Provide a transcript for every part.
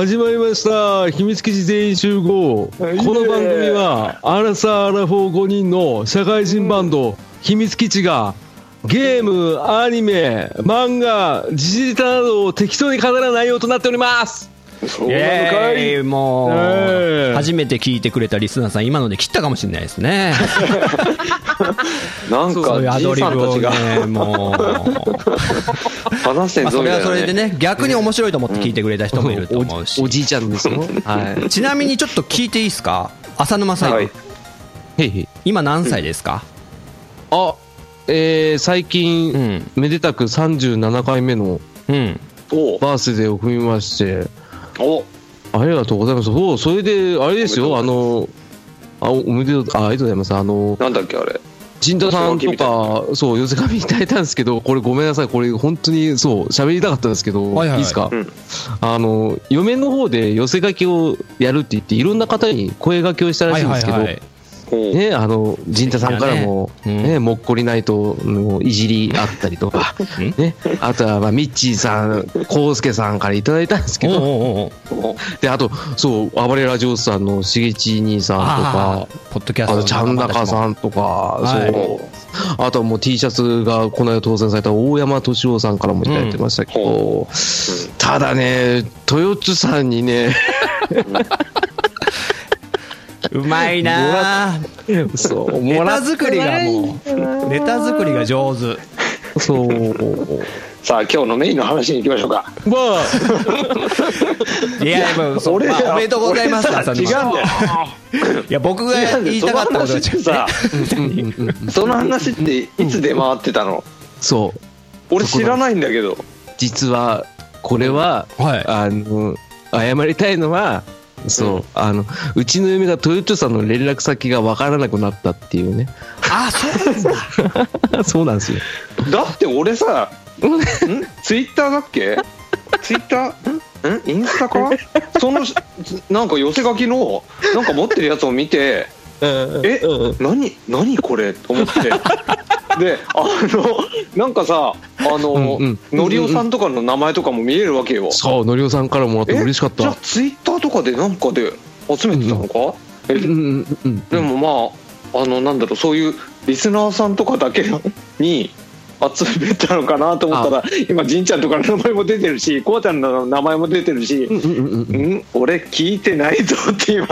始まりました。秘密基地全員集合。この番組はアラサー・アラフォー5人の社会人バンド秘密基地がゲーム、アニメ、漫画、時事ネタなどを適当に語らない内容となっておりますそうイなのかい？もう、えー初めて聞いてくれたリスナーさん、今ので切ったかもしれないですね。なんかそういうアドリブをね、もう。話してんまあ、それぞみたなはいそれでね、逆に面白いと思って聞いてくれた人もいると思うし。お。じいちゃんですよ。はい。ちなみにちょっと聞いていいですか？浅沼さん、はい。今何歳ですか、あえー、最近、うん。めでたく37回目のうん。おバースデーを踏みましてお。ありがとうございます。そう、それで、あれですよ、あの、あ、おめでとう、あありがとうございます。あの、なんだっけあれ。陣田さんとか、そう、寄せ紙いただいたんですけど、これごめんなさい、これ本当に、そう、喋りたかったんですけど、はいはい。はいいですか、うん。あの、嫁の方で寄せ書きをやるって言って、いろんな方に声書きをしたらしいんですけど、い。おね、あの、陣田さんからも、ね。もっこりナイトのいじりあったりとか、ね、あとは、まあ、ミッチーさん、コウスケさんからいただいたんですけど、で、あと、そう、暴れラジオスさんのしげち兄さんとあか、ーポッドキャストちゃんなかさん。んとか、はいそう。あとはもう T シャツがこの間当選された大山敏夫さんからもいただいてましたけど、ただね、豊津さんにね、うまいなぁそう、ネもらっタ作りがもう、ネタ作りが上手。そう、さあ今日のメインの話に行きましょうか。まあ、いや、もう、そう俺まあおめでとうございます、違うんだよ。いや、僕が言いたかったことはさ その話っていつ出回ってたの？そう、俺知らないんだけど。実は、これは、はい。あの、謝りたいのは、そう、あの、うちの嫁が豊津さんの連絡先がわからなくなったっていうね。あ、そうなんだ。そうなんですよ。だって俺さん？ツイッターだっけ？ツイッター？ん？インスタか？そのなんか寄せ書きのなんか持ってるやつを見てえうん何何これ？と思って。であのなんかさあの、うんうん。のりおさんとかの名前とかも見えるわけよ。そう、のりおさんからもらってえ嬉しかった。じゃあ。ツイッターとかでなんかで集めてたのか、え？うんうんうん。でもまああのなんだろうそういうリスナーさんとかだけに集めたのかなと思ったら今じんちゃんとかの名前も出てるしこうちゃんの名前も出てるし、うんうんうんうん。うん、俺聞いてないぞって今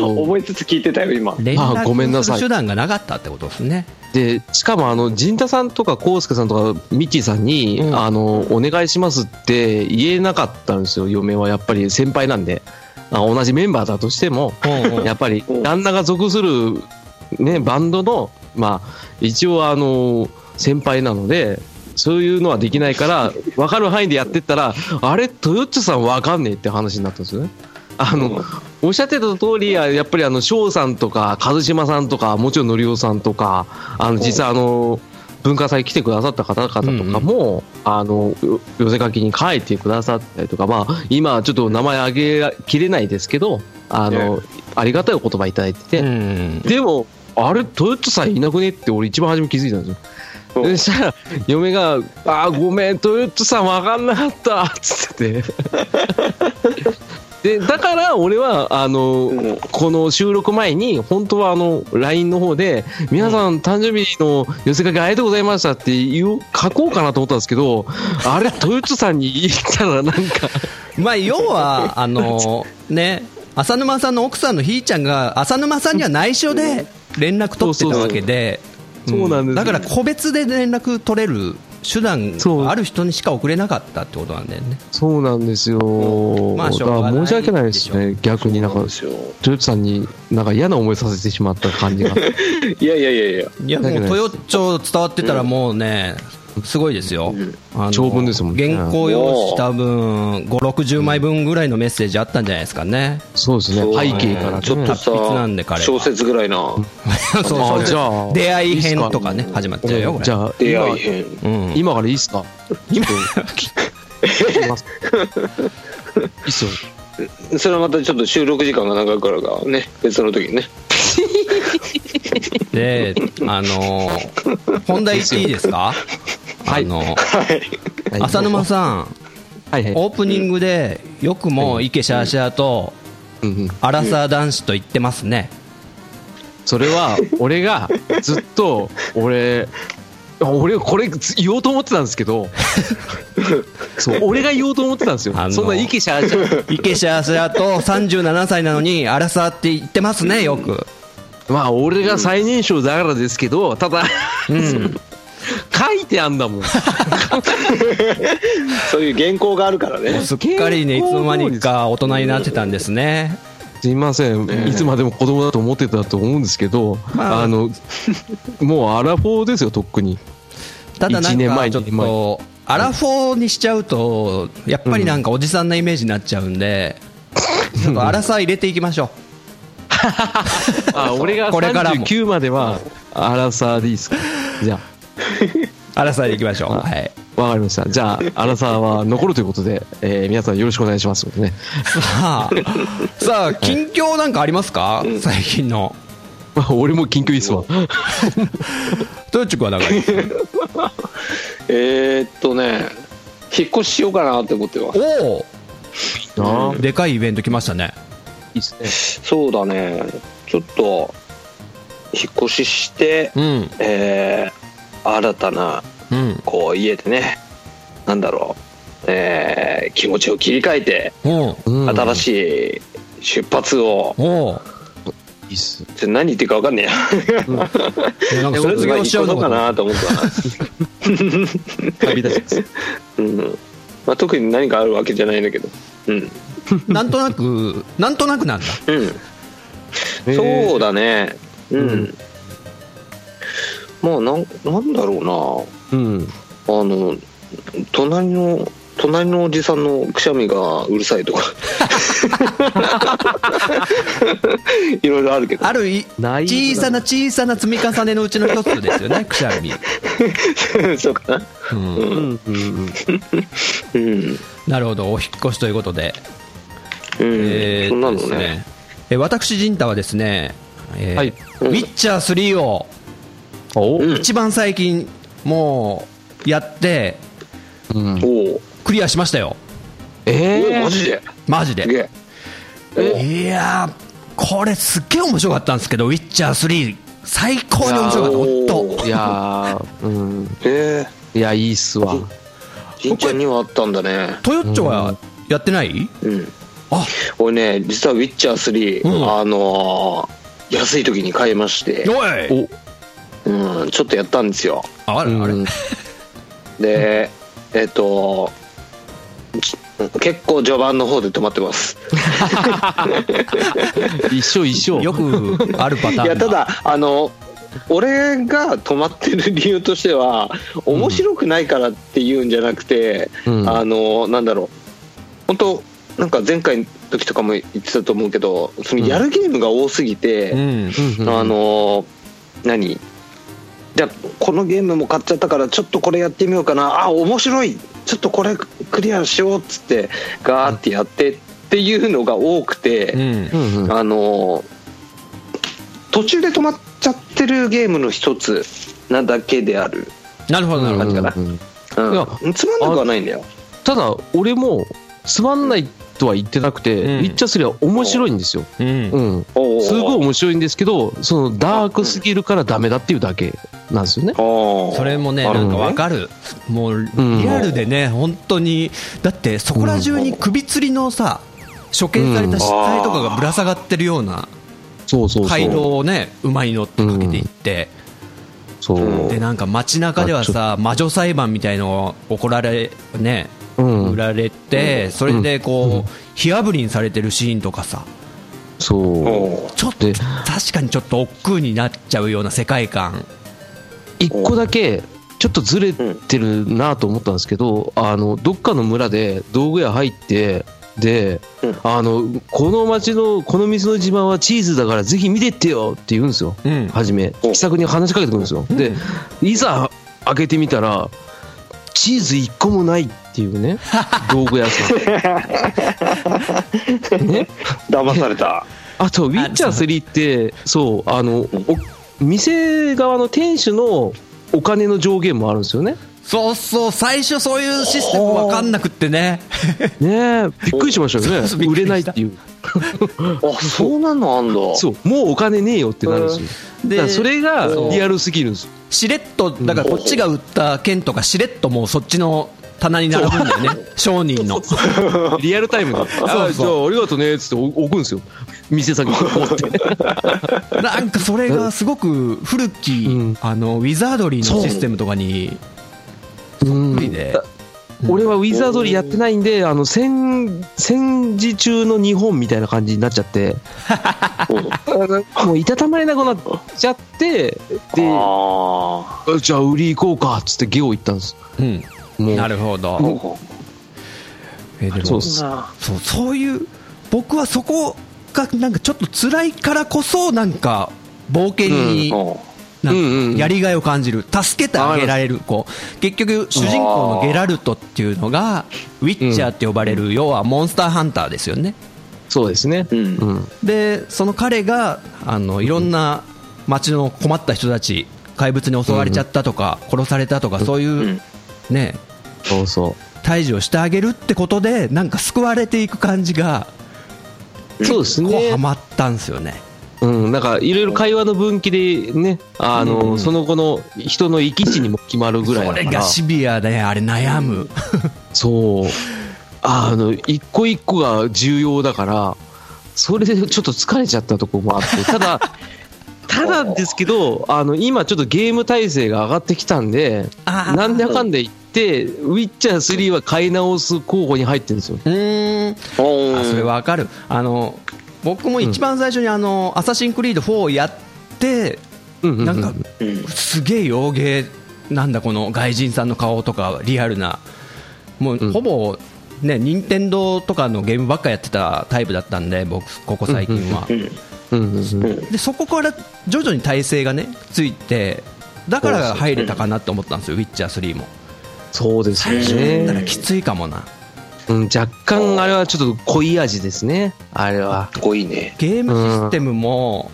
思いつつ聞いてたよ今。連あごめんなさい。絡する手段がなかったってことですね。でしかもあの陣田さんとか康介さんとかミッチーさんに、うん。あのお願いしますって言えなかったんですよ嫁はやっぱり先輩なんで。あ同じメンバーだとしてもやっぱりうん旦那が属する、ね、バンドのまあ一応あの先輩なのでそういうのはできないから分かる範囲でやってったらあれ豊津さん分かんねえって話になったんですよね。あの、おっしゃってた通り、やっぱりあの、翔さんとか、一島さんとか、もちろんのりおさんとか、あの、実際あの、文化祭来てくださった方々とかも、あの、よ寄せ書きに書いてくださったりとか、まあ、今ちょっと名前挙げきれないですけど、あの、ありがたいお言葉いただいてて、うん。でも、あれ、トヨタさんいなくねって俺一番初め気づいたんですよ。う。んでそしたら、嫁が、あーごめん、トヨタさん分かんなかった、つって。て。で、だから俺は、あの、うん。この収録前に、本当はあの、LINE の方で、皆さん誕生日の寄せ書きありがとうございましたって言う、書こうかなと思ったんですけど、あれ、トヨタさんに言ったらなんか、まあ、要は、あの、ね、浅沼さんの奥さんのひーちゃんが、浅沼さんには内緒で連絡取ってたわけで、そうそうそうそうなんです。だから個別で連絡取れる手段そう。がある人にしか送れなかったってことなんだよね。そうなんですよ。まあしょうがない申し訳ないですね、逆になんかトヨタさんになんか嫌な思いさせてしまった感じが。いやいやいやいや。いや、もう、豊町伝わってたらもうね、すごいですよ。あの長文ですもんね。原稿用紙多分、5、60枚分ぐらいのメッセージあったんじゃないですかね。そうですね、背景からね。ちょっと達筆なんで彼小説ぐらいな。そうそう。あじゃあ出会い編とかね、始まっちゃうよ、これ。じゃあ、出会い編。うん。今からいいっすか？今、聞きます。いいっすよ。それはまたちょっと収録時間が長いからがね。別の時にね。で、あのー本題言っていいですか？はい。あのはい。浅沼さん、はいはい。オープニングでよくも池シャーシャーとうんうん。アラサー男子と言ってますね、それは俺がずっと俺俺これ言おうと思ってたんですけど そう俺が言おうと思ってたんですよ。あのそんな息しゃーしゃー。池シャーシャーと37歳なのにアラサーって言ってますねよく、まあ俺が最年少だからですけどただうん、書いてあんだもん。そういう原稿があるからね。すっかりねいつの間にか大人になってたんですね。すいません、いつまでも子供だと思ってたと思うんですけど、まあ。あ、の もうアラフォーですよとっくに。ただな一年前んかちょっとアラフォーにしちゃうとやっぱりなんかおじさんなイメージになっちゃうんで、ちょっとアラサー入れていきましょ あ俺がこれからも。39まではアラサーでいいですか？じゃう アラサーでいきましょう。はい。あわかりました。じゃあアラサーは残るということで、えー皆さんよろしくお願いしますので。ねさあさあ近況なんかありますか？最近の。ま あ俺も緊急いいっすわ。トヨッチ君はなんかえーっとね引っ越ししようかなって思ってますおあ。おでかいイベント来ましたね。いいっすね。そうだね。ちょっと引っ越しして、うん。えー新たなうん。こう家でねなんだろう、えー気持ちを切り替えておう。うん。新しい出発を、いいっす。ちょ何言ってるか分かんねえや。えなんかそれ卒業しちゃうのかな。と思ったな、旅立ちです。うん。まあ、特に何かあるわけじゃないんだけど。うん、なんとなくなんとなくなんだ。うん、そうだね。うん、まあなんなんだろうな。うん。あの隣の隣のおじさんのくしゃみがうるさいとか。いろいろあるけど。あるいない小さな小さな積み重ねのうちの一つですよね くしゃみ、そうかな。うん。うん。うん。なるほどお引っ越しということで。うん。えーそんなのですね。え私陣太はですね、えーはい。ウィッチャー3を一番最近もうやってうんクリアしましたよ。えー。マジで？マジで。げえ。いやーこれすっげえ面白かったんですけどウィッチャー3最高に面白かった。いやー本当いやーうん。えいやいいっすわ。ー、じんちゃんにはあったんだね。トヨッチョはやってない？うん。あ。俺ね実は「ウィッチャー3」うん。あのー安い時に買いまして、おい。おうん、ちょっとやったんですよ。ああれあれ、うん。でえっとち結構序盤の方で止まってます。一緒一緒。よくあるパターンだ。いやただあの俺が止まってる理由としては面白くないからっていうんじゃなくて、うん。あのなんだろう。本当なんか前回の時とかも言ってたと思うけどそのやるゲームが多すぎて、うん。あの何？じゃあこのゲームも買っちゃったからちょっとこれやってみようかな。あ面白い。ちょっとこれクリアしようっつってガーってやってっていうのが多くて、うん。あの途中で止まっちゃってるゲームの一つなだけである、なるほどなるほど、感じかな。うん。つまんなくはないんだよ。ただ俺もつまんないとは言ってなくて、うん。ウィッチャー3は面白いんですよ、うん。うん、すごい面白いんですけどそのダークすぎるからダメだっていうだけなんですよね。それもね、なんかわかる、もうん。リアルでね、本当に、だってそこら中に首吊りのさ、処刑された死体とかがぶら下がってるようなそうそうそう。回路をね、うまいのってかけていって、そう。でなんか街中ではさ、魔女裁判みたいのを怒られ、ね、うん。売られて、それでこう、火あぶりにされてるシーンとかさ、そう。ちょっとで確かにちょっと億劫になっちゃうような世界観。一個だけちょっとずれてるなと思ったんですけど、あのどっかの村で道具屋入ってで、うん。あのこの町のこの水の自慢はチーズだからぜひ見てってよって言うんですよ、うん。初め。お気さくに話しかけてくるんですよ、でいざ開けてみたらチーズ一個もないっていうね 道具屋さん。ね。騙された。あと、ウィッチャー3って、そう、あの、お店側の店主のお金の上限もあるんですよね。そうそう、最初そういうシステム分かんなくってね。ねえ、びっくりしましたよね。売れないっていう。あそんなのあんだそう、もうお金ねえよってなるんですよ。でだからそれがリアルすぎるんですよ。しれっと、だからこっちが売った剣とかしれっともうそっちの棚に並ぶんだよね。商人の。リアルタイムで。あじゃあありがとうねっつって置くんですよ。店先に持って。なんかそれがすごく古き、うんあの、ウィザードリーのシステムとかに、うん無理で。俺はウィザードリーやってないんで、あの、戦、戦時中の日本みたいな感じになっちゃって、もういたたまれなくなっちゃって、で、あじゃあ売り行こうかっつってゲオ行ったんです。うん。もう。なるほど。えでもそうそうそういう僕はそこがなんかちょっと辛いからこそなんか冒険にあなんうんうんうん。かやりがいを感じる。助けてあげられるこう。結局主人公のゲラルトっていうのがウィッチャーって呼ばれる要はモンスターハンターですよね。そうですね。うん。うん。でその彼があのいろんな街の困った人たち怪物に襲われちゃったとか殺されたとかそういうねそうそ退治をしてあげるってことでなんか救われていく感じがう。そうですね。マったんですよね。うん。なんか、いろいろ会話の分岐でね、あの、その後の人の生き地にも決まるぐらいそだから。れがシビアであれ悩む。そう。あの、一個一個が重要だから、それでちょっと疲れちゃったとこもあって、ただ、ただですけど、あの、今ちょっとゲーム体制が上がってきたんで、なんだかんだ言って、ウィッチャー3は買い直す候補に入ってるんですよ。うーん。おあそれわかる。あの僕も一番最初にあの、アサシンクリード4をやってうんうんうんなんかうん。すげえ洋芸なんだこの外人さんの顔とかリアルな。もうほぼね任天堂とかのゲームばっかやってたタイプだったんで僕ここ最近は。うんうんうんうんでそこから徐々に体勢がねついてだから入れたかなって思ったんですよウィッチャー3もそうですよ最初だらね。きついかもなうん、若干あれはちょっと濃い味ですね。あれは。かっこいいねゲームシステムも、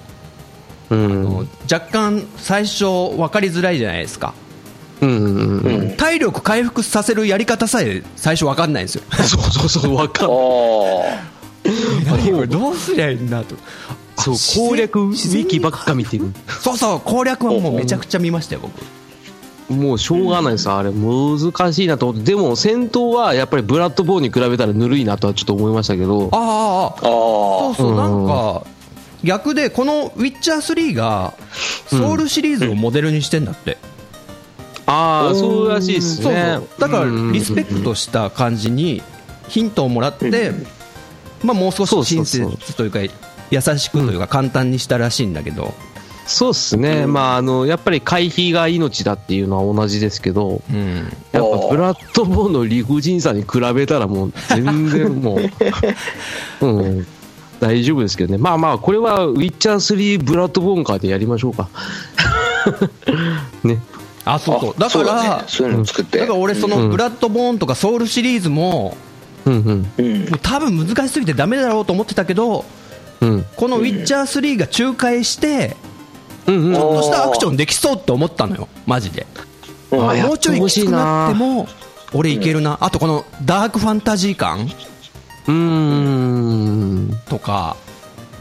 うん。若干最初分かりづらいじゃないですかうんうんうん。うん体力回復させるやり方さえ最初分かんないんですよそうそうそう、わかある。何これどうすりゃいいんだとそう、あ攻略ウィキばっか見てる。そうそう攻略はもうめちゃくちゃ見ましたよ僕。もうしょうがないです、あれ。難しいなと思って。でも、戦闘はやっぱりブラッドボーンに比べたらぬるいなとはちょっと思いましたけど。あああああそうそう、うん。なんか逆でこの「ウィッチャー3」がソウルシリーズをモデルにしてんだって、ああ、そうらしいですそうねそう。だからうん。リスペクトした感じにヒントをもらって、まあ、もう少し親切というか優しくというか簡単にしたらしいんだけど、そうっすね。まあ、あの、やっぱり回避が命だっていうのは同じですけど、うん、やっぱブラッドボーンの理不尽さに比べたらもう全然もう、うん、大丈夫ですけどね。まあまあ、これはウィッチャー3ブラッドボーンカーでやりましょうか。ね。あそうそうだからそういうの作ってだから俺そのうんブラッドボーンとかソウルシリーズもうんうん。うんもう多分難しすぎてダメだろうと思ってたけどうん。この「ウィッチャー3」が仲介して。ちょっとしたアクションできそうって思ったのよマジでもうちょいきつくなっても俺いけるなあとこのダークファンタジー感？うーん。とか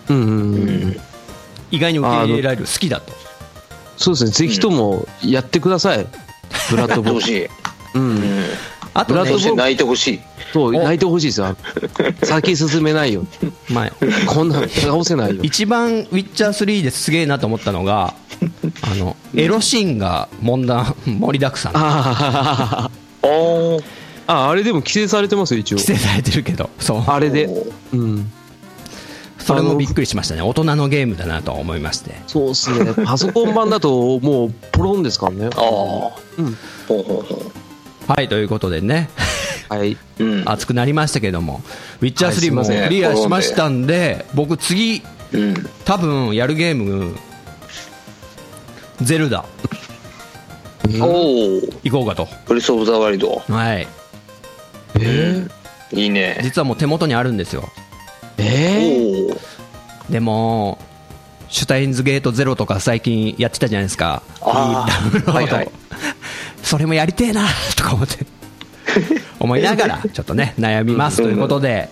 うんうん。意外に受け入れられる好きだとそうですね。ぜひともやってください。ブラッドボーン。やってほしいうん。うんあとねそして泣いてほしいそう、泣いてほしいですよ。先進めないよ。まあこんなん倒せないよ。一番「ウィッチャー3」ですげえなと思ったのがあのエロシーンが問題 盛りだくさんああーあ、ああれでも規制されてますよ、一応。規制されてるけどそうあれで。うん。それもびっくりしましたね大人のゲームだなとは思いましてそうっすね。パソコン版だともうポロンですからね。あーうん。ほうほうほはいということでね。はい。ううん。熱くなりましたけども「ウィッチャー3」もクリアしましたんで僕次うん。多分やるゲームゼルダ。おお行こうかと。ブレス・オブ・ザ・ワイルドはい。えいいね。実はもう手元にあるんですよ。ー、えおおでもシュタインズゲートゼロとか最近やってたじゃないですか。はいはいそれもやりてえな とか思って。思いながらちょっとね悩みます。ということで。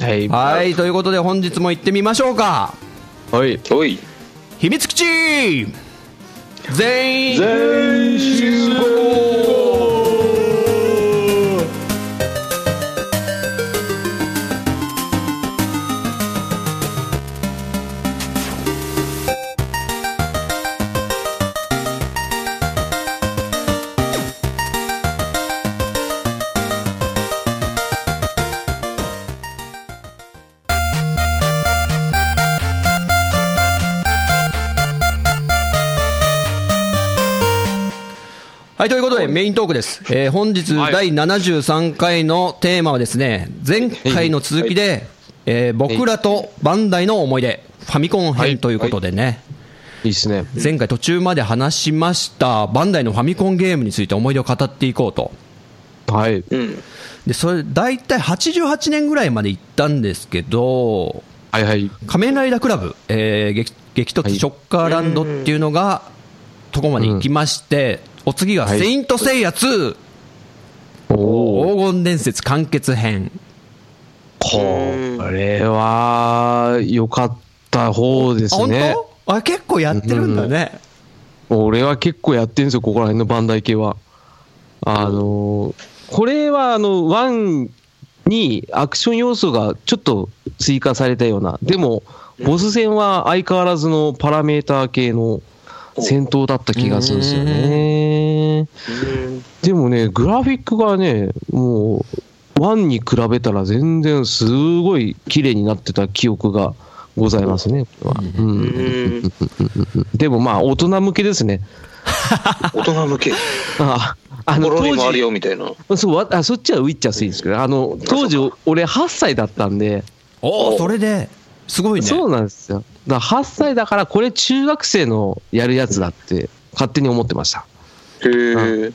はい。はいということで本日も行ってみましょうか。はい。おい。秘密基地全員全集合はい、ということで、メイントークです。えー本日はい第73回のテーマはですね、前回の続きで、えー僕らとバンダイの思い出、ファミコン編ということでね、いいっすね。前回途中まで話しました、バンダイのファミコンゲームについて思い出を語っていこうと。はい。うんで、それ、大体88年ぐらいまで行ったんですけど、はいはい。仮面ライダークラブ、えー激激突ショッカーランドっていうのが、とこまで行きまして、お次がはいセイントセイヤ2、おお。黄金伝説完結編。これは、良かった方ですね。当？あ結構やってるんだね。俺は結構やってるんですよ、ここら辺のバンダイ系は。あのーこれはあの、1にアクション要素がちょっと追加されたような、でも、ボス戦は相変わらずのパラメーター系の戦闘だった気がするんですよね。でもね、グラフィックがね、もう、1に比べたら全然すごい綺麗になってた記憶がございますね、これは。うんうんでもまあ、大人向けですね。大人向けああの当心にもある時よみたいなそうわあそっちはウィッチャーすいんですけど、あの当時、俺8歳だったんで、おお、それで、すごいね。そうなんですよ。だから8歳だから、これ、中学生のやるやつだって、勝手に思ってました。へえ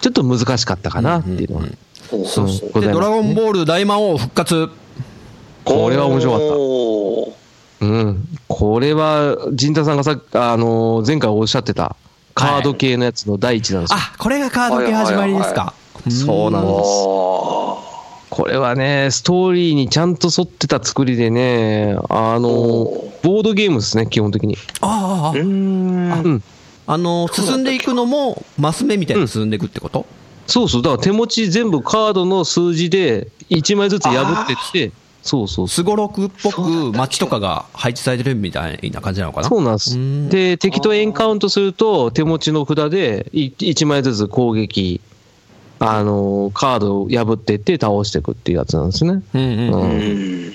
ちょっと難しかったかなっていうのは。うんうんそうそうドラゴンボール大魔王復活。これは面白かったうん、これは、陣太さんがさあのー前回おっしゃってた、カード系のやつの第一なんですよ。あ、これがカード系始まりですか。そうなんです。あこれはね、ストーリーにちゃんと沿ってた作りでね、あのーボードゲームですね、基本的に。ああああ、うん。あの、進んでいくのも、マス目みたいに進んでいくってこと、そうそう、だから手持ち全部カードの数字で1枚ずつ破ってって、そうそう。すごろくっぽく街とかが配置されてるみたいな感じなのかな？そうなんです。うん。で、敵とエンカウントすると、手持ちの札で1枚ずつ攻撃、あのーカードを破っていって倒していくっていうやつなんですね。うんうんううん。ん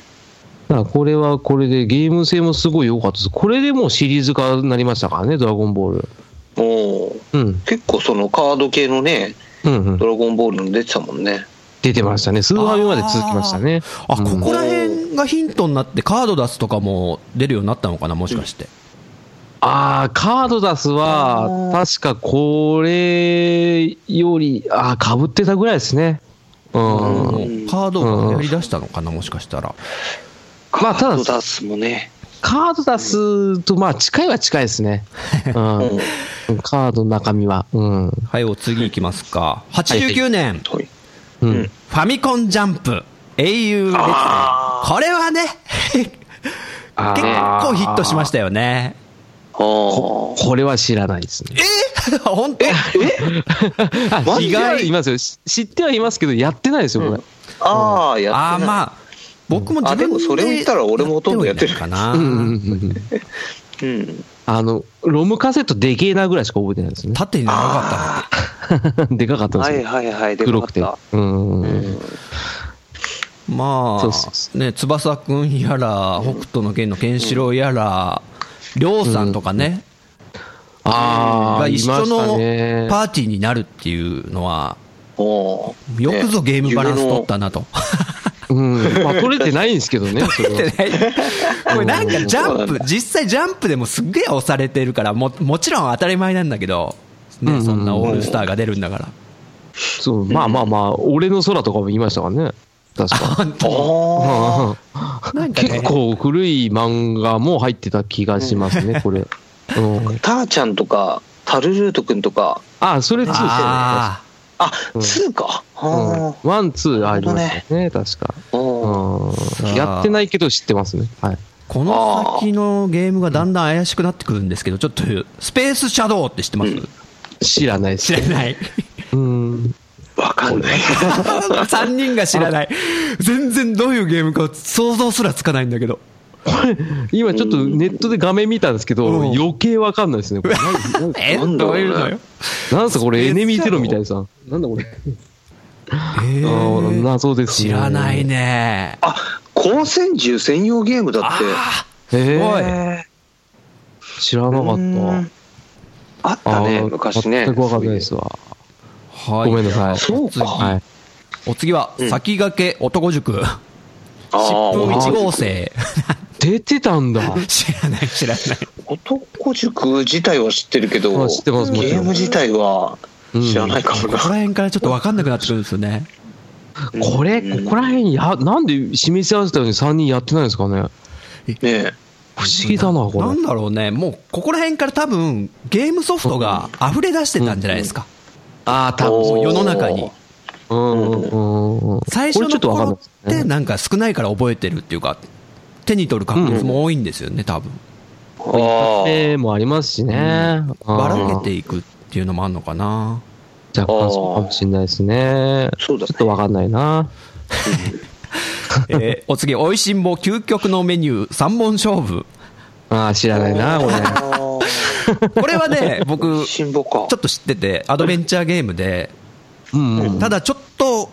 だからこれはこれでゲーム性もすごい良かったです。これでもうシリーズ化になりましたからね、ドラゴンボール。おーうん。結構そのカード系のねうんうんド。ラゴンボールの出てたもんね出てましたね。スーファミまで続きましたね。あ、うんここら辺がヒントになって、カード出すとかも出るようになったのかな、もしかして。ああ、カードダスは、確かこれより、ああ、かぶってたぐらいですね。うん。うんカードがやり出したのかな、もしかしたら。まあただカード出すもねカードダスと、まあ、近いは近いですね。うん。カードの中身は。うん。はい、お次いきますか。89年、はいうん。うんファミコンジャンプ、英雄列伝。あこれはね、結あ構ヒットしましたよね。ここれは知らないですね。本当？あマジで？知ってはいますよ。し知ってはいますけど、やってないですよ、これ。ああやってないああ、まあ、僕も自分であでもそれを言ったら俺もほとんどやってるかな。うんうんうんうんうんあの、ロムカセットでけえなぐらいしか覚えてないですね。縦に長かった でかかったんですよ。はいはいはいで黒くて。かかっうん。うんの。まそうそうそあ、ね、翼くんやら、北斗の拳のケンシロウやら、りょうさんとかね、ああ、が一緒のねパーティーになるっていうのは、よくぞゲームバランス取ったなと。うん。まあ、取れてないんですけどね、それは。これなんかジャンプ実際ジャンプでもすっげえ押されてるから、ももちろん当たり前なんだけど、ね、そんなオールスターが出るんだから。そう、まあまあまあ、俺の空とかも言いましたからね。確か。本当？あなんかね結構古い漫画も入ってた気がしますね、これ。うんあターちゃんとかタルルート君とか、あ、それ2ですよね。ああ、うん2か。うんはワン、ツーありますよね、確か。やってないけど知ってますね。はい。ーこの先のゲームがだんだん怪しくなってくるんですけど、ちょっと、スペースシャドウって知ってます、知らない。知らない。うん。わかんない。3人が知らない。全然どういうゲームか想像すらつかないんだけど。今ちょっとネットで画面見たんですけど、うん余計わかんないですね。これ何何えなんだろうねどういうのよ。なんすかこれエネミーテロみたいさ。なんだこれ？えあー謎ですね。知らない。ね。あ、光線銃専用ゲームだって。あへすごいえ。知らなかうんった。あったね、昔ね。全くわかんないですわ。ーはい。ごめんなさいそうか。はい。お次は、うん先駆け男塾。あ疾風ー1号生。出てたんだ。知らない、知らない。男塾自体は知ってるけど、あ知ってますゲーム自体は知らないかもここらな。辺からちょっと分かんなくなってくるんですよね。これ、うんここら辺や、なんで示し合わせたように3人やってないんですかね？ねえ。不思議だな、これなん。だろうね、もうここら辺から多分、ゲームソフトが溢れ出してたんじゃないですか、ああ、多分。世の中に。うんうんうんうん。最初の頃って、なんか少ないから覚えてるっていうか、手に取る確率も多いんですよね、多分あえもありますしね。ばらけうんていくっていうのもあるのかな。若干そうかもしれないですね。そうだねちょっとわかんないな。えーお次、おいしんぼ究極のメニュー3本勝負。ああ、知らないな、これ。あ。これはね、僕、ち。ょっと知ってて、アドベンチャーゲームで、うんうん。ただちょっと、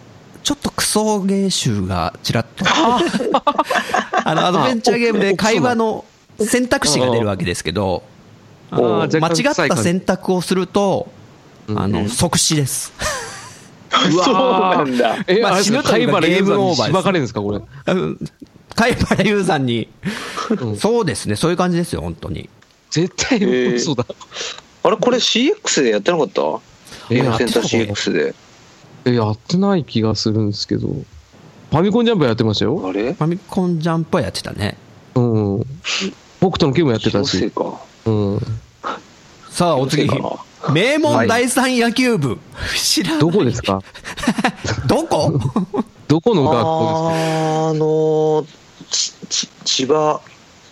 ちょっとクソゲー集がちらっと。あの、アドベンチャーゲームで会話の選択肢が出るわけですけど、間違った選択をすると、うんあの、即死です。そうなんだ。え、まあ死ぬというかゲームオーバーです山にしばかれるんですか、これ？うん貝原雄さんにうん、そうですね、そういう感じですよ、本当に。絶対ー嘘だ。あれ、これ CX でやってなかった？えゲームセンターやってた CX で。え、やってない気がするんですけど。ファミコンジャンプやってましたよ。あれ？ファミコンジャンプはやってたね。うん。北斗のゲームやってたし。気のせいか。うん。さあ、お次。名門第三野球部。知らない。どこですか？どこ？どこの学校あのちち千葉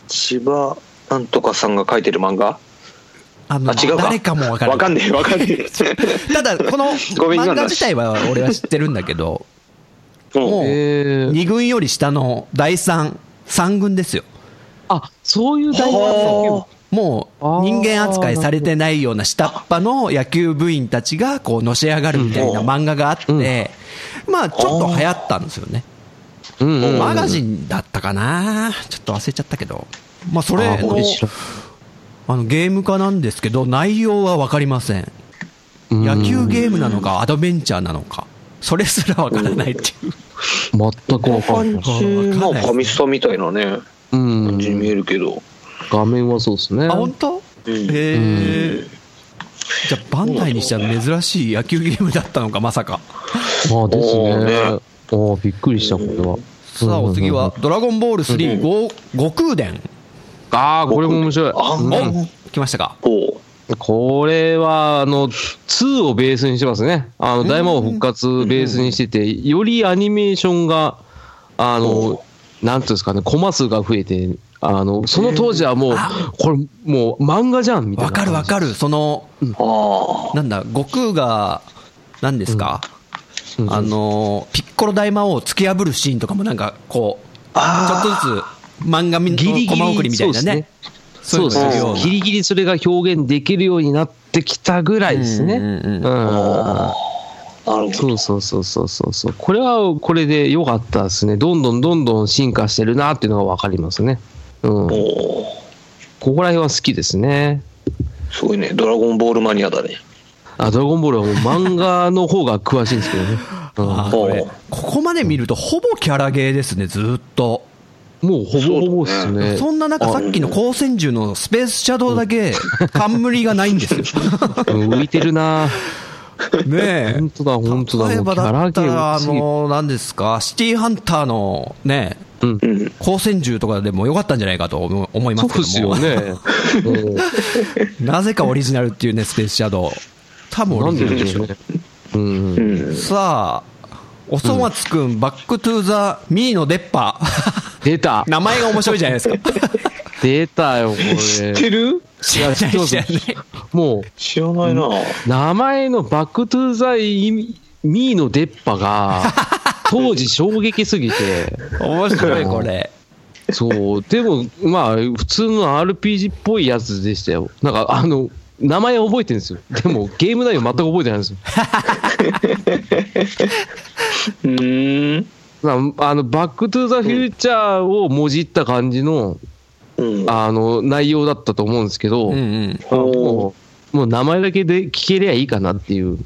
千葉なんとかさんが書いてる漫画？あのあ違うか。誰かもわからない。わかんねえわかんねえ。ただ、この漫画自体は俺は知ってるんだけど、うん。もうえ。ー、2軍より下の第3、3軍ですよ。あ、そういう大学はもう人間扱いされてないような下っ端の野球部員たちがこうのし上がるみたいな漫画があって、まあちょっと流行ったんですよね。マガジンだったかな。ちょっと忘れちゃったけど。まあそれあのあのゲーム化なんですけど、内容はわかりません。うん野球ゲームなのかアドベンチャーなのか。それすらわからないっていう。全くわかんない。まあファミスタみたいなねうん感じに見えるけど、画面はそうですね。あ、本当？うんへえ。じゃあ、バンダイにしては珍しい野球ゲームだったのか、まさか。あですねね。おーびっくりした、これは。さあ、お次は、ドラゴンボール3、ゴ悟空伝。ああ、これも面白い。あうん。お来ましたか？おこれは、あの、2をベースにしてますね。あの、大魔王復活ベースにしてて、よりアニメーションが、あの、なんていうんですかね、コマ数が増えて、あの、その当時はもう、これ、もう漫画じゃん、みたいわな。かるわかる。その、あなんだ、悟空が、何ですか、うん。あの、ピッコロ大魔王を突き破るシーンとかもなんか、こう、ちょあっとずつ漫画みのギリギリコマ送りみたいなね。そうですね。ギリギリそれが表現できるようになってきたぐらいですね。うんうんうんうんあなるほどそうそうそうそうそうそう。これはこれで良かったですね。どんどんどんどん進化してるなっていうのが分かりますね。うん。ここら辺は好きですね。すごいねドラゴンボールマニアだねあ、ドラゴンボールはもう漫画の方が詳しいんですけどね。これここまで見ると、ほぼキャラゲーですね、ずーっと。うん、もうほぼほぼですね。そんな中、さっきの光線銃のスペースシャドウだけ、冠がないんですよ。うん浮いてるなねえ。本当だ、本当だ。例えばだったら、あの、何ですか、シティーハンターのね、うん。光線銃とかでもよかったんじゃないかと思思いまそうすけども。ですよね。うんなぜかオリジナルっていうね、スペースシャドウ。多分オリジナルでしょ。うん。さあ、おそ松くん、 Back to the ミーの出っ歯。出た名前が面白いじゃないですか。出たよ、これ。知ってる？知らない知らない。もう、知らないな。名前のバックトゥーザイミーの出っ歯が、当時衝撃すぎて、面白い、これ。そう、でも、まあ、普通の RPG っぽいやつでしたよ。なんか、あの、名前覚えてるんですよ。でも、ゲーム内容全く覚えてないんですよ。うーん。まああの、バックトゥーザフューチャーをもじった感じの、うん。あの、内容だったと思うんですけど、うんうん。もう、もう名前だけで聞けりゃいいかなっていう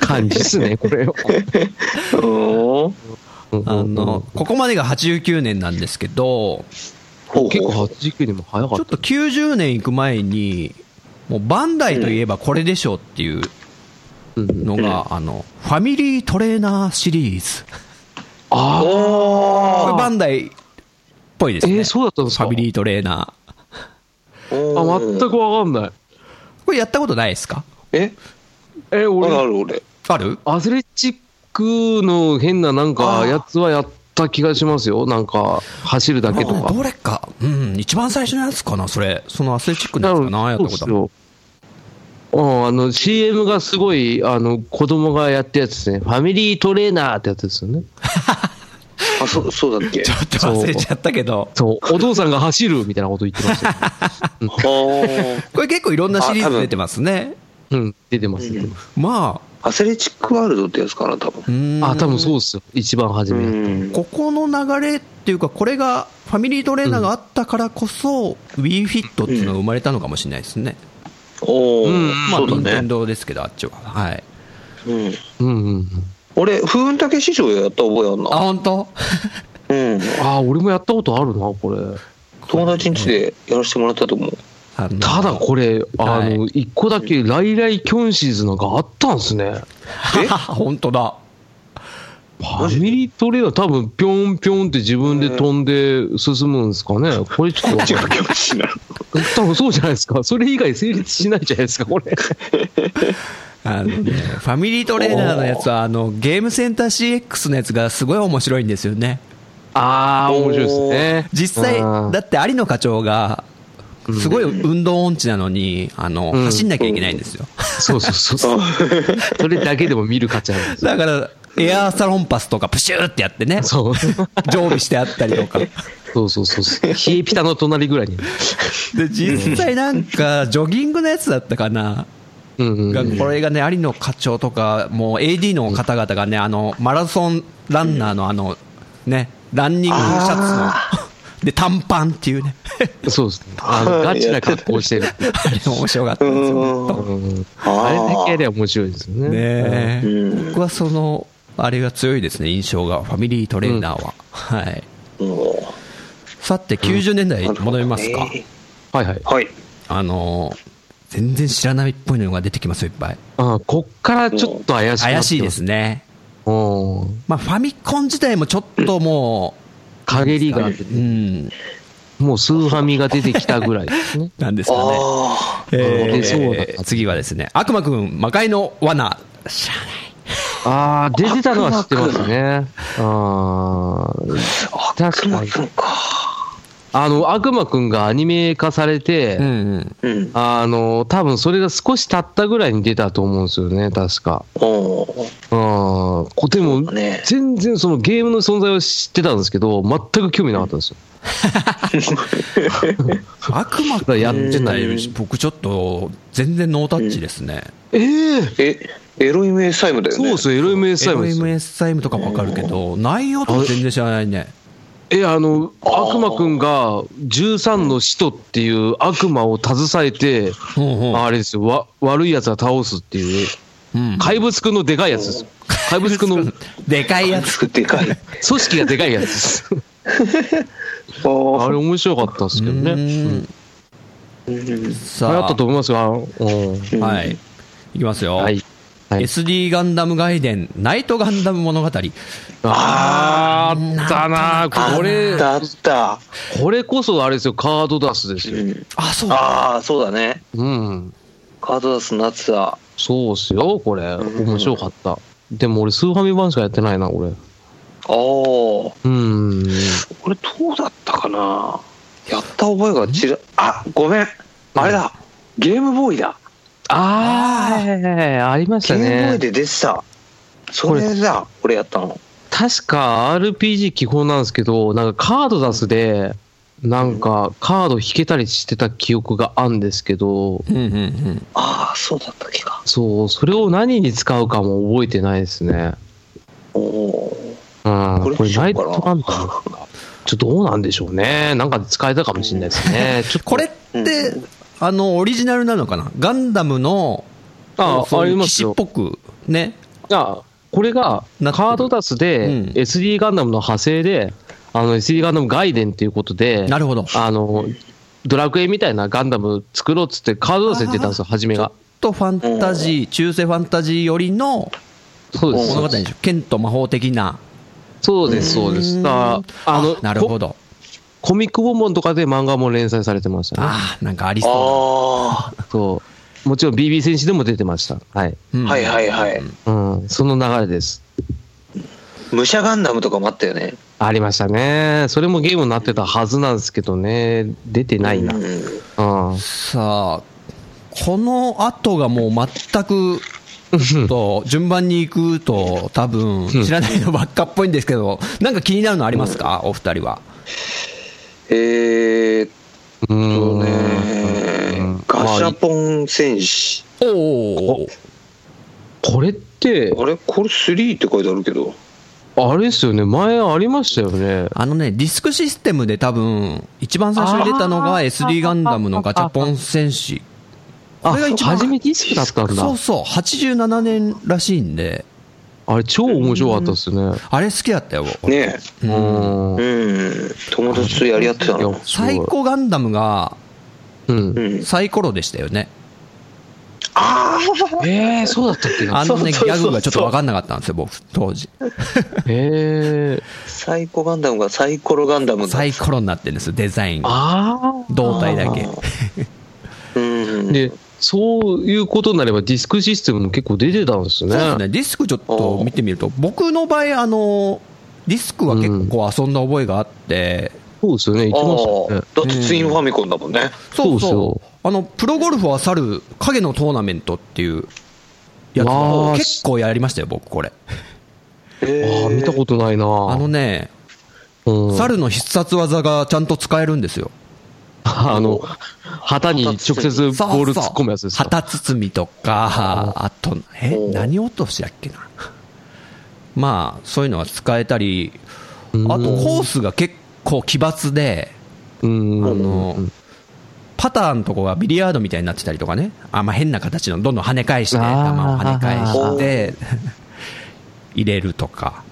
感じですね、これ。おーあの、ここまでが89年なんですけど、結構ほう89年も早かっちょっと90年行く前に、もうバンダイといえばこれでしょっていうた。うんのが、あの、ファミリートレーナーシリーズ。ああ、これバあンダイっぽいですね。えー、そうだったんですか？ファミリートレーナー。ーあ、全くわかんない。これやったことないですか？え？え、あるあ俺、る俺。ある？アスレチックの変ななんかやつはやった気がしますよ。なんか、走るだけとか。どれか。うん、一番最初のやつかな、それ。そのアスレチックのやつかな、やったことそうん、あの、CM がすごい、あの、子供がやったやつですね。ファミリートレーナーってやつですよね。あ、そ、そうだっけ？ちょっと忘れちゃったけど。そう、お父さんが走るみたいなこと言ってましたよ。あーこれ結構いろんなシリーズ出てますね。うん、出てます、出てます。まアスレチックワールドってやつかな、多分あ、多分そうですよ。一番初め。うん。ここの流れっていうか、これがファミリートレーナーがあったからこそ、WeFit っていうのが生まれたのかもしれないですね。おお、うんまあ、そうだ任天ですけど、あっちは。はい。うん。うんうんうん。俺、風雲竹師匠やった覚えあんあ、な。本当？うん。あ、俺もやったことあるな、これ。友達ん家でやらせてもらったと思う。ただこれ、あはの、一個だけ、ライライキョンシーズなんかあったんですね。本当だ。ファミリートレーナー多分、ぴょんぴょんって自分で飛んで進むんですかね。これちょっとわかんな。多分そうじゃないですか。それ以外成立しないじゃないですか、これ。あのね、ファミリートレーナーのやつは、あの、ゲームセンター CX のやつがすごい面白いんですよね。あー、面白いですね。実際、うんだって有野課長が、すごい運動音痴なのに、あの、うん走んなきゃいけないんですよ。そうそうそうそう。それだけでも見る価値あるんですよ。だから、エアーサロンパスとかプシューってやってね、そう。常備してあったりとか。そうそうそうそう。冷えピタの隣ぐらいに。で、実際なんか、ジョギングのやつだったかな。うんうんがこれがね、有野課長とか、もう AD の方々がね、あの、マラソンランナーのあの、ね、ランニングシャツの、で、短パンっていうね、そうですね。あの、ガチな格好してる。あれ面白かったんですよ、あれだけやりゃ面白いですよね。ね僕はその、あれが強いですね、印象が、ファミリートレーナーは。はい。うんさて、90年代戻りますか。はいはい。はい。あのー、全然知らないっぽいのが出てきますよ、いっぱい。あこっからちょっと怪しくなって怪しいですね。うん。まあ、ファミコン自体もちょっとも陰りが、う、うん、もうスーファミが出てきたぐらいですね。なんですかね。あえ出そう次はですね、悪魔くん魔界の罠。知らない。ああ、出てたのは知ってますね。ああ、あ。確かに。くんか。あの、悪魔くんがアニメ化されて、うんうん。うん。あの、多分それが少し経ったぐらいに出たと思うんですよね、確か。おーうん。こでも、ね全然そのゲームの存在を知ってたんですけど、全く興味なかったんですよ。悪魔くんやってない僕ちょっと全然ノータッチですね。えええ、エロイムエサイムだよね。そうですよ、LMS タイムですよ。LMS タイムとかわかるけど、内容とか全然知らないね。え、あの、悪魔くんが13の使徒っていう悪魔を携えて、あれですよ、わ悪い奴は倒すっていう、うん怪物くんのでかいやつですよ。怪物くんのでかいやつ。でかい。組織がでかいやつです。ああれ面白かったですけどね。さ流行ったと思いますが、うん。はい。いきますよ。はい。はい SD ガンダム外伝、ナイトガンダム物語。あーあったなあこれったあった。これこそあれですよカードダスですようんあ、そう。ああ、そうだね。うんカードダスのやつだ。そうっすよこれうん面白かったでも俺スーファミ版しかやってないな俺ああ、こうんれどうだったかなやった覚えがちら、あ、ごめん。あれだ。ゲームボーイだ。ああはいはいはいありましたゲームボーイねで出てた。それだ、これやったの。確か RPG 基本なんですけどなんかカードダスでなんかカード引けたりしてた記憶があるんですけど。うんうんうん。ああ、そうだったっけか。そうそれを何に使うかも覚えてないですね。おおうんこれこれナイトしようかな。ガンダムちょっとどうなんでしょうね。なんかで使えたかもしれないですね。ちょっと。これって、あの、オリジナルなのかな？ガンダムの、あありますよ騎士っぽく、ね。あこれがカードダスでうん SD ガンダムの派生で、あの SD ガンダム外伝っていうことで、なるほど。あの、ドラクエみたいなガンダム作ろうっつってカードダスで出たんですよ、初めが。とファンタジー、中世ファンタジー寄りのそうです。物語でしょ。剣と魔法的な。そうです、そうです。あの、なるほど。ココミックボンボンとかで漫画も連載されてましたね。ああ、なんかありそあそう。もちろん BB 戦士でも出てました。はい。う。うんあ、はいはいはい。うん。その流れです。武者ガンダムとかもあったよね。ありましたね。それもゲームになってたはずなんですけどね。出てないな。ううんん。さあ、この後がもう全く、と 順番に行くと多分知らないのばっかっぽいんですけど、なんか気になるのありますか、お二人は。えーっとうんね、ガシャポン戦士。おおこれって、あれ？これ3って書いてあるけど。あれですよね。前ありましたよね。あのね、ディスクシステムで多分、一番最初に出たのが SD ガンダムのガチャポン戦士。あ、これが一番初めディスクだったんだそう。そう、87年らしいんで、あれ超面白かったですね。あれ好きだったよ。ねううんん。うん。友達とやり合ってたの。サイコガンダムがうんう。ん。サイコロでしたよね。あえー、そうだったっけあのね、ギそうそうそうそうャグがちょっと分かんなかったんですよ、僕、当時。えー、あサイコガンダムがサイコロガンダムサイコロになってるんですよ、デザインが。あ胴体だけ。うん。あ。で、そういうことになればディスクシステムも結構出てたんですね。そうですね、ディスクちょっと見てみると、僕の場合、あの、ディスクは結構遊んだ覚えがあって、そうですよね。言ってましたね。だってツインファミコンだもんね。そうですよあの、プロゴルフは猿、影のトーナメントっていうやつわをあ結構やりましたよ、僕、これ。ああ、見たことないなあのね、うん、猿の必殺技がちゃんと使えるんですよ。あの、旗に直接ボール突っ込むやつですか？旗包みとか、あと、えお、何落としだっけな？まあ、そういうのは使えたり、うん。あとコースが結構奇抜で、うん。あのうん。パターンのとこがビリヤードみたいになってたりとかね、あまあ、変な形のどんどん跳ね返して、球を跳ね返して、入れるとか。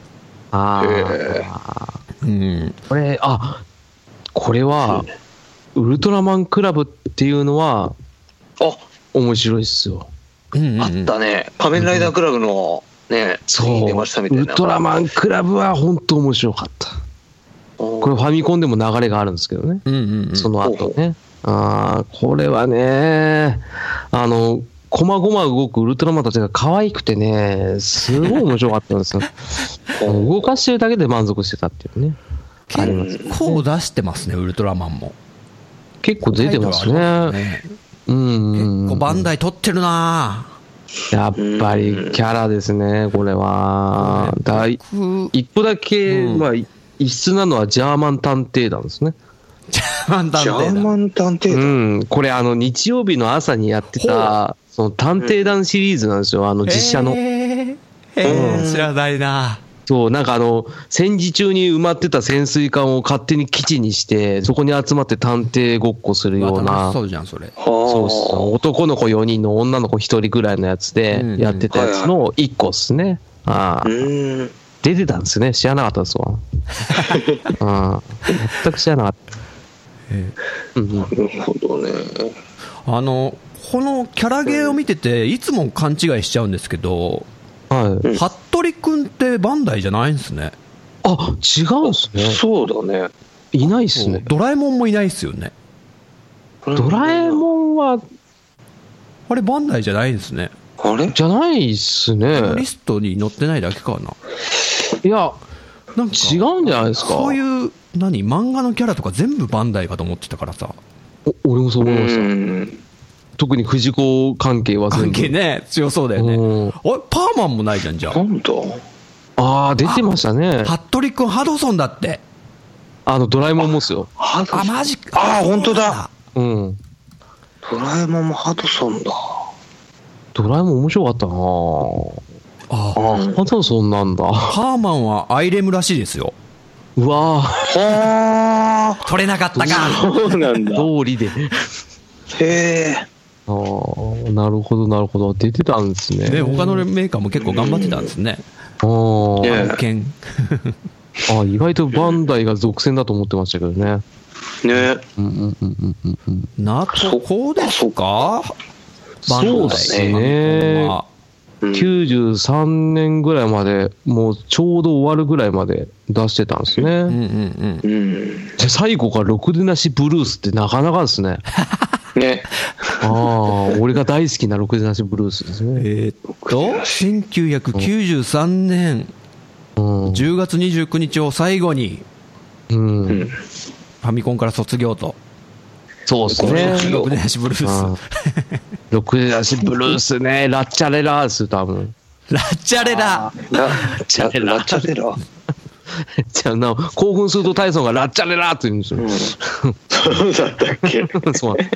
あへあ。うん、これ、あ、これは、ウルトラマンクラブっていうのはあ、面白いっすよ。うんうんあったね。仮面ライダークラブのね、そう。出ましたみたいな。ウルトラマンクラブは本当面白かった。ここれファミコンでも流れがあるんですけどね。うんうんうんその後ね。ああ、これはね、あの、こまごま動くウルトラマンたちが可愛くてね、すごい面白かったんですよ。動かしてるだけで満足してたっていうね。あります結構出してますね、ウルトラマンも。結構出てますね。ねうんうんうん。結構バンダイ取ってるなやっぱりキャラですね、これは。だ。一個だけ、うんまあ、異質なのはジャーマン探偵団ですね。ジャーマン探ジャー。マン探偵う団。ん。これ、あの、日曜日の朝にやってた、その探偵団シリーズなんですよ、あの、実写の。へーへー知らないなそう、なんかあの、戦時中に埋まってた潜水艦を勝手に基地にして、そこに集まって探偵ごっこするようなし、そうじゃん、それ。そうそう男の子4人の女の子1人ぐらいのやつでうんやってたやつの1個っすね。ああ。出てたんですね。知らなかったですわ。うん全く知らなかった。うんうんなるほどね。あの、このキャラゲーを見てて、いつも勘違いしちゃうんですけど、はい。服部君ってバンダイじゃないんですね。あ、違うんすね。そうだね。いないっすね。ドラえもんもいないですよね。ドラえもんは、あれ、バンダイじゃないんですね。あれ？じゃないっすね。リストに載ってないだけかな。いや、なんか違うんじゃないですか。そういう、何、漫画のキャラとか全部バンダイかと思ってたからさ。お俺もそうう思いました。ん。特に藤子関係は全関部。係ね、強そうだよね。うんおい、パーマンもないじゃん、じゃなんだああ、出てましたね。あ。服部君、ハドソンだって。あの、ドラえもんもっすよ。ハドソン？あ、マジか。あ本当だ。うん。ドラえもんもハドソンだ。ドラえもん面白かったなああ、ハドソンなんだ。パーマンはアイレムらしいですよ。うわは取れなかったあ。か。そうなんだ。通りで。へえ。ああ、なるほど、なるほど。出てたんですね。で、他のメーカーも結構頑張ってたんですね。あーね案件。あ、意外とバンダイが属性だと思ってましたけどね。ね。うんうんうんうんうんうん。なとこですかそうですねバンダイはうん93年ぐらいまで、もうちょうど終わるぐらいまで出してたんですね。うんうんうん。うん。で最後がろくでなしブルースってなかなかですね。ね。ああ、俺が大好きなろくでなしブルースですね。えーっと、1993年うん。10月29日を最後に、うんうん。ファミコンから卒業と。そうですね。ろくでなしブルーあーろくでなしブルースね。ラッチャレラース、多分。ス。ラッチャレラ。ラチャレラ。ラチャレラ。じゃあな、興奮するとタイソンがラッチャレラーって言うんですよ。そうだったっけ？そうなんで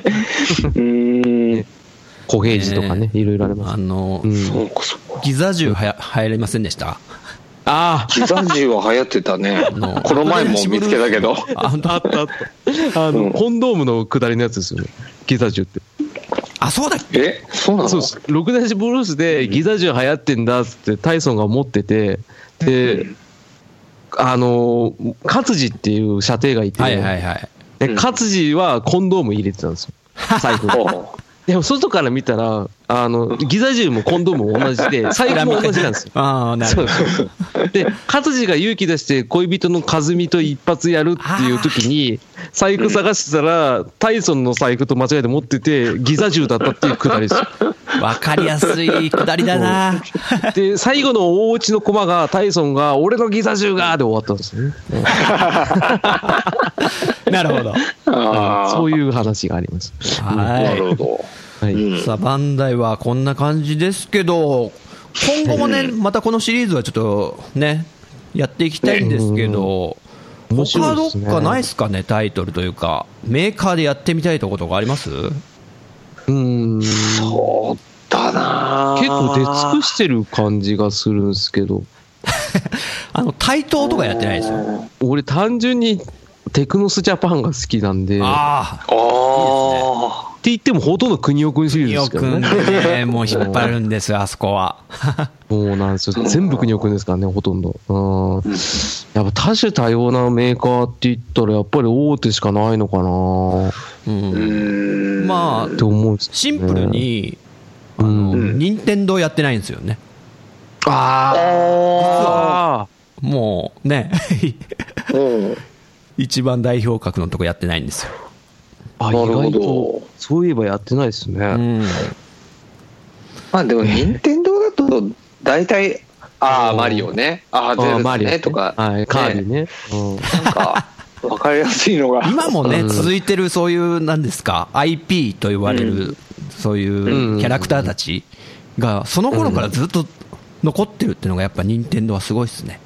すうん。小平次とかね、いろいろあります。あのう、ん。そうかそうか。ギザ銃はや流行りませんでした？あギザ銃は流行ってたねの。この前も見つけたけど。あ、本当あ、あったあった。あの、うんコンドームの下りのやつですよね。ギザ銃って。あ、そうだっけ？え？そうなの？そうです。ロクダシブルースでギザ銃流行ってんだってタイソンが持ってて、で、あの、勝治っていう射程がいて、はいはいはい。でうん勝治はコンドーム入れてたんですよ。財布 でも外から見たら、あの、ギザ銃もコンドームも同じで、財布も同じなんですよ。ああ、なるほど。で、勝治が勇気出して恋人の和美と一発やるっていう時に、財布探してたら、タイソンの財布と間違えて持ってて、ギザ銃だったっていうくだりですよ。わかりやすいくだりだな。で、最後の大落ちの駒が、タイソンが、俺のギザ銃がで終わったんですよね。なるほど。ああ。そういう話があります。なるはほど。はい。うん。い。さあ、バンダイはこんな感じですけど、今後もね、またこのシリーズはちょっとね、やっていきたいんですけど、面白他どいですね。っかないですかね、タイトルというか、メーカーでやってみたいとことかあります？うーん。そうだな結構出尽くしてる感じがするんですけど、あの、対等とかやってないですよ。俺単純にテクノスジャパンが好きなんで、ってああ、あ言ってもほとんど国尾くんシリーズでよくすけどね。ね、もう引っ張るんですよ、あそこは。そうなんですよ。全部国尾くんですからね、ほとんど。うん。やっぱ多種多様なメーカーって言ったら、やっぱり大手しかないのかなう。んん。まあって思うんですよねシンプル。に、あうの、ん任天堂やってないんですよね。あああ。もうね、あ。うん。一番代表格のとこやってないんですよ。あ、意なるほど外と、そういえばやってないですね。うん。まあでも、任天堂だと、大体、ああ、マリオね。ああ、ゼルダあマリオね、とか。はい、カービィね。うんなんか、わかりやすいのが。今もね、うん続いてるそういう、なんですか、IP と言われうる、そういうキャラクターたちが、その頃からずっと残ってるっていうのが、やっぱ任天堂はすごいですね。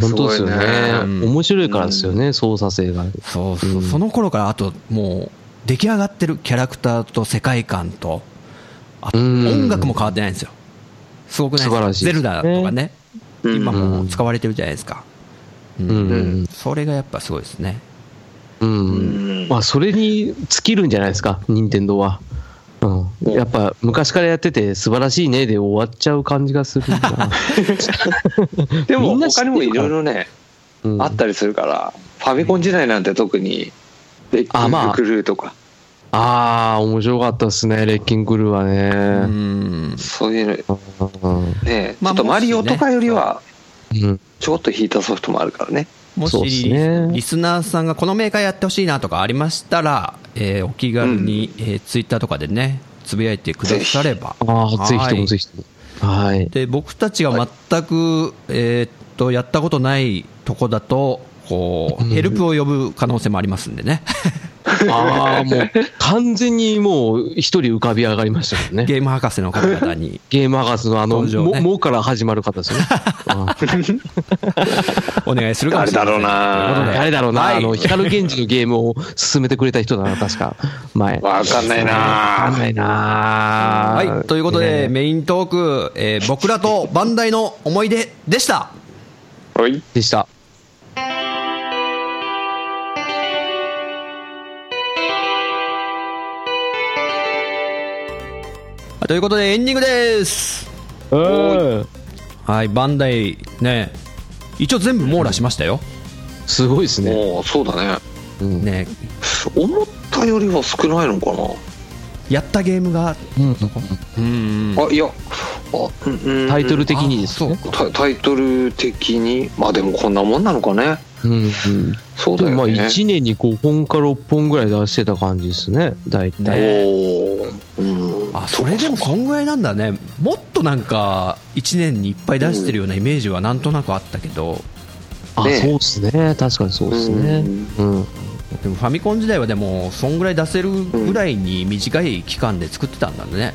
本当ですよね。ね。うん。面白いからですよね、操作性が。そうそう、うん。その頃からあともう出来上がってるキャラクターと世界観とあとうん。音楽も変わってないんですよ。すごくないですか？ゼルダとかね、うん。今も使われてるじゃないですか、うん。うん。それがやっぱすごいですね。う。うんん。まあ、それに尽きるんじゃないですか、任天堂は。うん。やっぱ、昔からやってて、素晴らしいねで終わっちゃう感じがするな。でも、他にもいろいろね、うんあったりするから、ファミコン時代なんて特に、レッキングあまあクルーとか。ああ、面白かったですね、レッキングクルーはうね。んそういううんね、ちまあょっとマリオとかよりは、うんちょっと引いたソフトもあるからね。もし、ねリスナーさんがこのメーカーやってほしいなとかありましたら、えーお気軽に、えーツイッターとかでね、つぶやいてくだされば。ああ、ぜひとはいもぜひとも。はい。で僕たちが全く、えーっとやったことないとこだとこうヘルプを呼ぶ可能性もありますんでねああ、もう、完全にもう、一人浮かび上がりましたけどね。ゲーム博士の方々にゲーム博士のあの、ねも、もから始まる方ですよね。あ お願いするかもしれません誰だろうな誰だろうな、はいあの、光源氏のゲームを進めてくれた人だな、確か。前。わかんないなわかんないなはい、ということで、ねメイントーク、えー僕らとバンダイの思い出でしたはい。でした。ということでエンディングですうん。はいバンダイね一応全部網羅しましたよ、すごいですね。もう、そうだね。うん。ね思ったよりは少ないのかな。やったゲームがうんうんあ、いや、あ、うんうんタイトル的にですね。タタイトル的に、まあでもこんなもんなのかね。うんうん。そうだよね。1年に5本か6本ぐらい出してた感じですね、大体。ねおーうん。あそれでもそんぐらいなんだねもっとなんか1年にいっぱい出してるようなイメージはなんとなくあったけど、あ、ねそうですね。確かにそうですね。うん。でもファミコン時代はでもそんぐらい出せるぐらいに短い期間で作ってたんだね、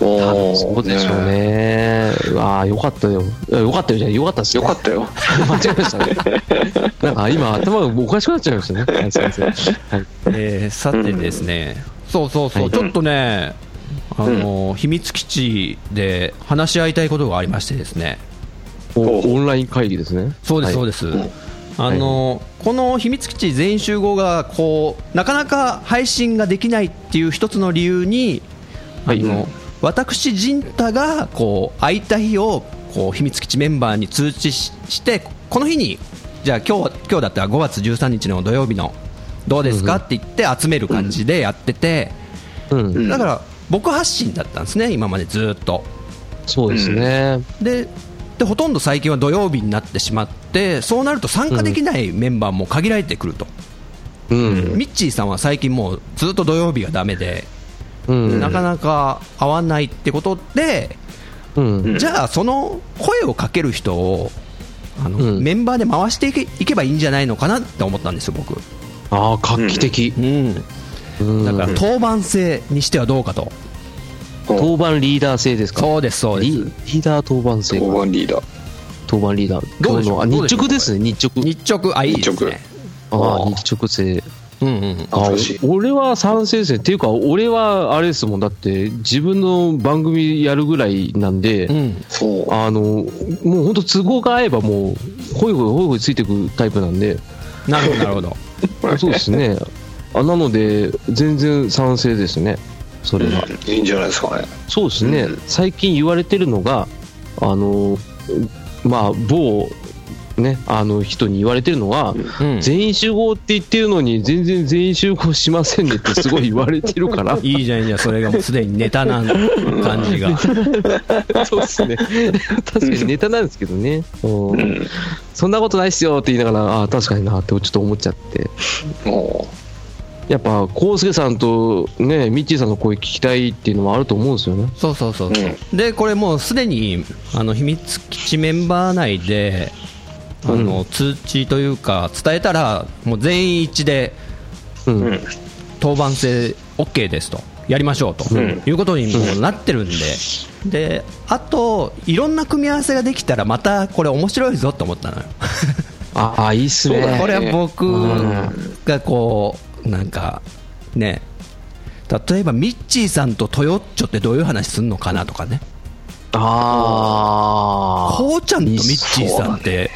お多分ーそうでしょう。ね。ああ、よかったよ。いやよかったよじゃないよかったっすね。よかったよ。間違えましたね。なんか今頭がおかしくなっちゃいましたね。はい、すいません。はい。えーさてですね、そうそうそう、はいちょっとね、あの秘密基地で話し合いたいことがありましてですね、おオンライン会議ですね。そうです、そうでです、あのこの秘密基地全員集合がこうなかなか配信ができないっていう一つの理由に、はい。あの私、陣太がこう空いた日をこう秘密基地メンバーに通知しして、この日に、じゃあ今日今日だったら5月13日の土曜日のどうですか？って言って集める感じでやってて、うん。ん。だから僕発信だったんですね、今までずっと。そうですね。ででほとんど最近は土曜日になってしまってそうなると参加できないメンバーも限られてくると、うん。ミッチーさんは最近もうずっと土曜日がダメで、うん。なかなか合わないってことで、うん。じゃあその声をかける人をあの、うんメンバーで回していけいけばいいんじゃないのかなって思ったんですよ僕、ああ、画期的。うん、うんだから当番制にしてはどうかと、当番リーダー制ですか？そうですそうですリリーダー当番制大か。番リーダー。当番リーダー。どうでしょう？今日直ですね、日直。日直あいいですねああ、日直制。うんうんあ俺は賛成ですね。っていうか、俺はあれですもん。だって、自分の番組やるぐらいなんで、うんそう。あの、もう本当都合が合えばもう、ほいほいほいほいついてくタイプなんで、なるほどなるほど そうですね。あなので、全然賛成ですね。それは。いいんじゃないですかね。そうですね、うん最近言われてるのが、あの、まあ、某、ね、あの人に言われてるのは、うん全員集合って言ってるのに、全然全員集合しませんねってすごい言われてるから、いいじゃんいいじゃんそれがもうすでにネタな感じがそうですね。確かにネタなんですけどね。うんうん。そんなことないっすよって言いながら、ああ、確かになってちょっと思っちゃって。もやっぱ、康介さんとね、ミッチーさんの声聞きたいっていうのもあると思うんですよね。そうそうそう、うでこれもうすでにあの秘密基地メンバー内であの、通知というか伝えたらもう全員一致でうん。う。うん。当番制 OK ですとやりましょうと、うんいうことにもうなってるんで、であといろんな組み合わせができたらまたこれ面白いぞと思ったのよああ、いいっすね。これは僕うんがこうなんかね。例えばミッチーさんとトヨッチョってどういう話すんのかなとかね。ああ。こうちゃんとミッチーさんって。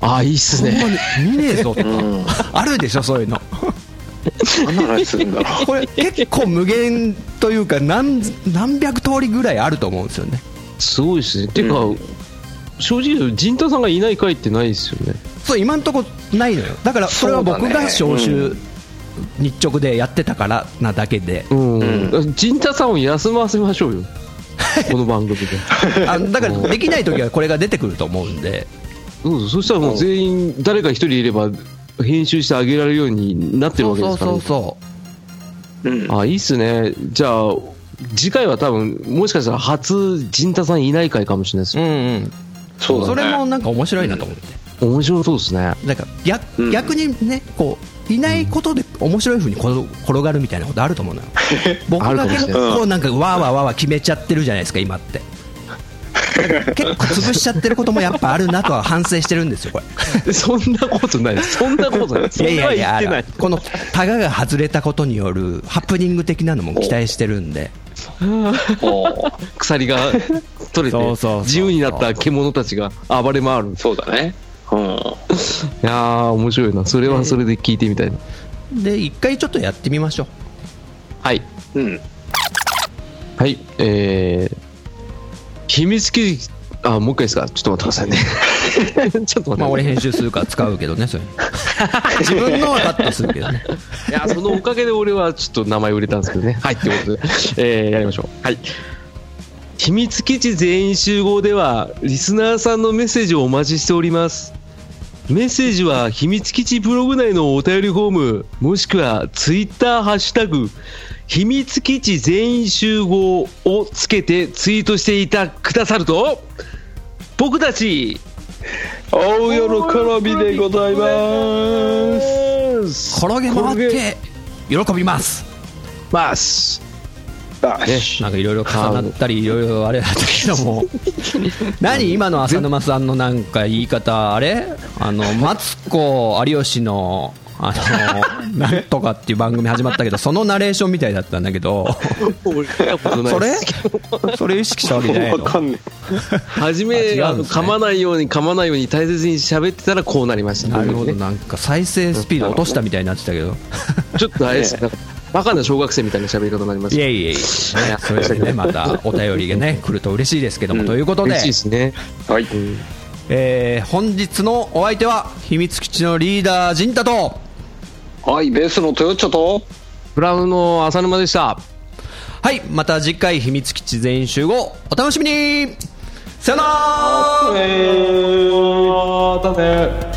ああ、いいっすほんまね。に見ねえぞとか。うん。あるでしょそういうの。何の話するんだろ これ結構無限というか何何百通りぐらいあると思うんですよね。すごいっすね。てか、う正直言うと、陣太さんがいない回ってないですよね。そう今んとこないのよ。だからそれは僕が招集日直でやってたからなだけで、うん。陣太さんを休ませましょうよ。この番組で。あだからできない時はこれが出てくると思うんで、そうそうそしたらもう全員、誰か一人いれば、編集してあげられるようになってるわけですから、そうそうそうんあ、いいっすね。じゃあ、次回は多分、もしかしたら初、陣太さんいない回かもしれないですう。んうん、そうだねそれもなんか面白いなと思って、面白そうですね。だから逆うん逆にね、こういないことで面白い風に転転がるみたいなことあると思うのよ、僕が結構なんかわーわーわー決めちゃってるじゃないですか、今って。結構潰しちゃってることもやっぱあるなとは反省してるんですよ、これ。そんなことない。そんなことないいやいやいや。このタガが外れたことによるハプニング的なのも期待してるんで、鎖が取れて自由になった獣たちが暴れ回る。そうだねうんいやー、面白いな。それはそれで聞いてみたいな。で、一回ちょっとやってみましょう。はい。うんはい。えー、秘密基地、あ、もう一回ですか？ちょっと待ってくださいね。ちょっと待って。まあ、俺編集するから使うけどね、それ。自分のはカットするけどね。いや、そのおかげで俺はちょっと名前売れたんですけどね。はい、ってことで、えー、やりましょう。はい。秘密基地全員集合では、リスナーさんのメッセージをお待ちしております。メッセージは秘密基地ブログ内のお便りフォーム、もしくはツイッターハッシュタグ、秘密基地全員集合をつけてツイートしていたくださると、僕たち、青喜びでございます転げ回って、喜びます。ます。あねなんかいろいろ重なったり、いろいろあれだったけども、何、今の浅沼さんのなんか言い方、あれ？あのマツコ有吉の。あのなんとかっていう番組始まったけど、そのナレーションみたいだったんだけど、それ？それ意識したわけじゃないの？わかんね初め、ねあの噛まないように噛まないように大切に喋ってたらこうなりました。なるほど、ねなんか再生スピード落としたみたいになってたけど、ちょっとあれですなんかバカな小学生みたいな喋り方になりましたいえいえいえ、ね、それでね、またお便りがね、来ると嬉しいですけども、ということで。嬉しい、ですね。えはい。えー本日のお相手は、秘密基地のリーダー、陣太と、はいベースのトヨッチョと。ブラウンの浅沼でした。はい、また次回、秘密基地全員集合、お楽しみに。さよなら。えー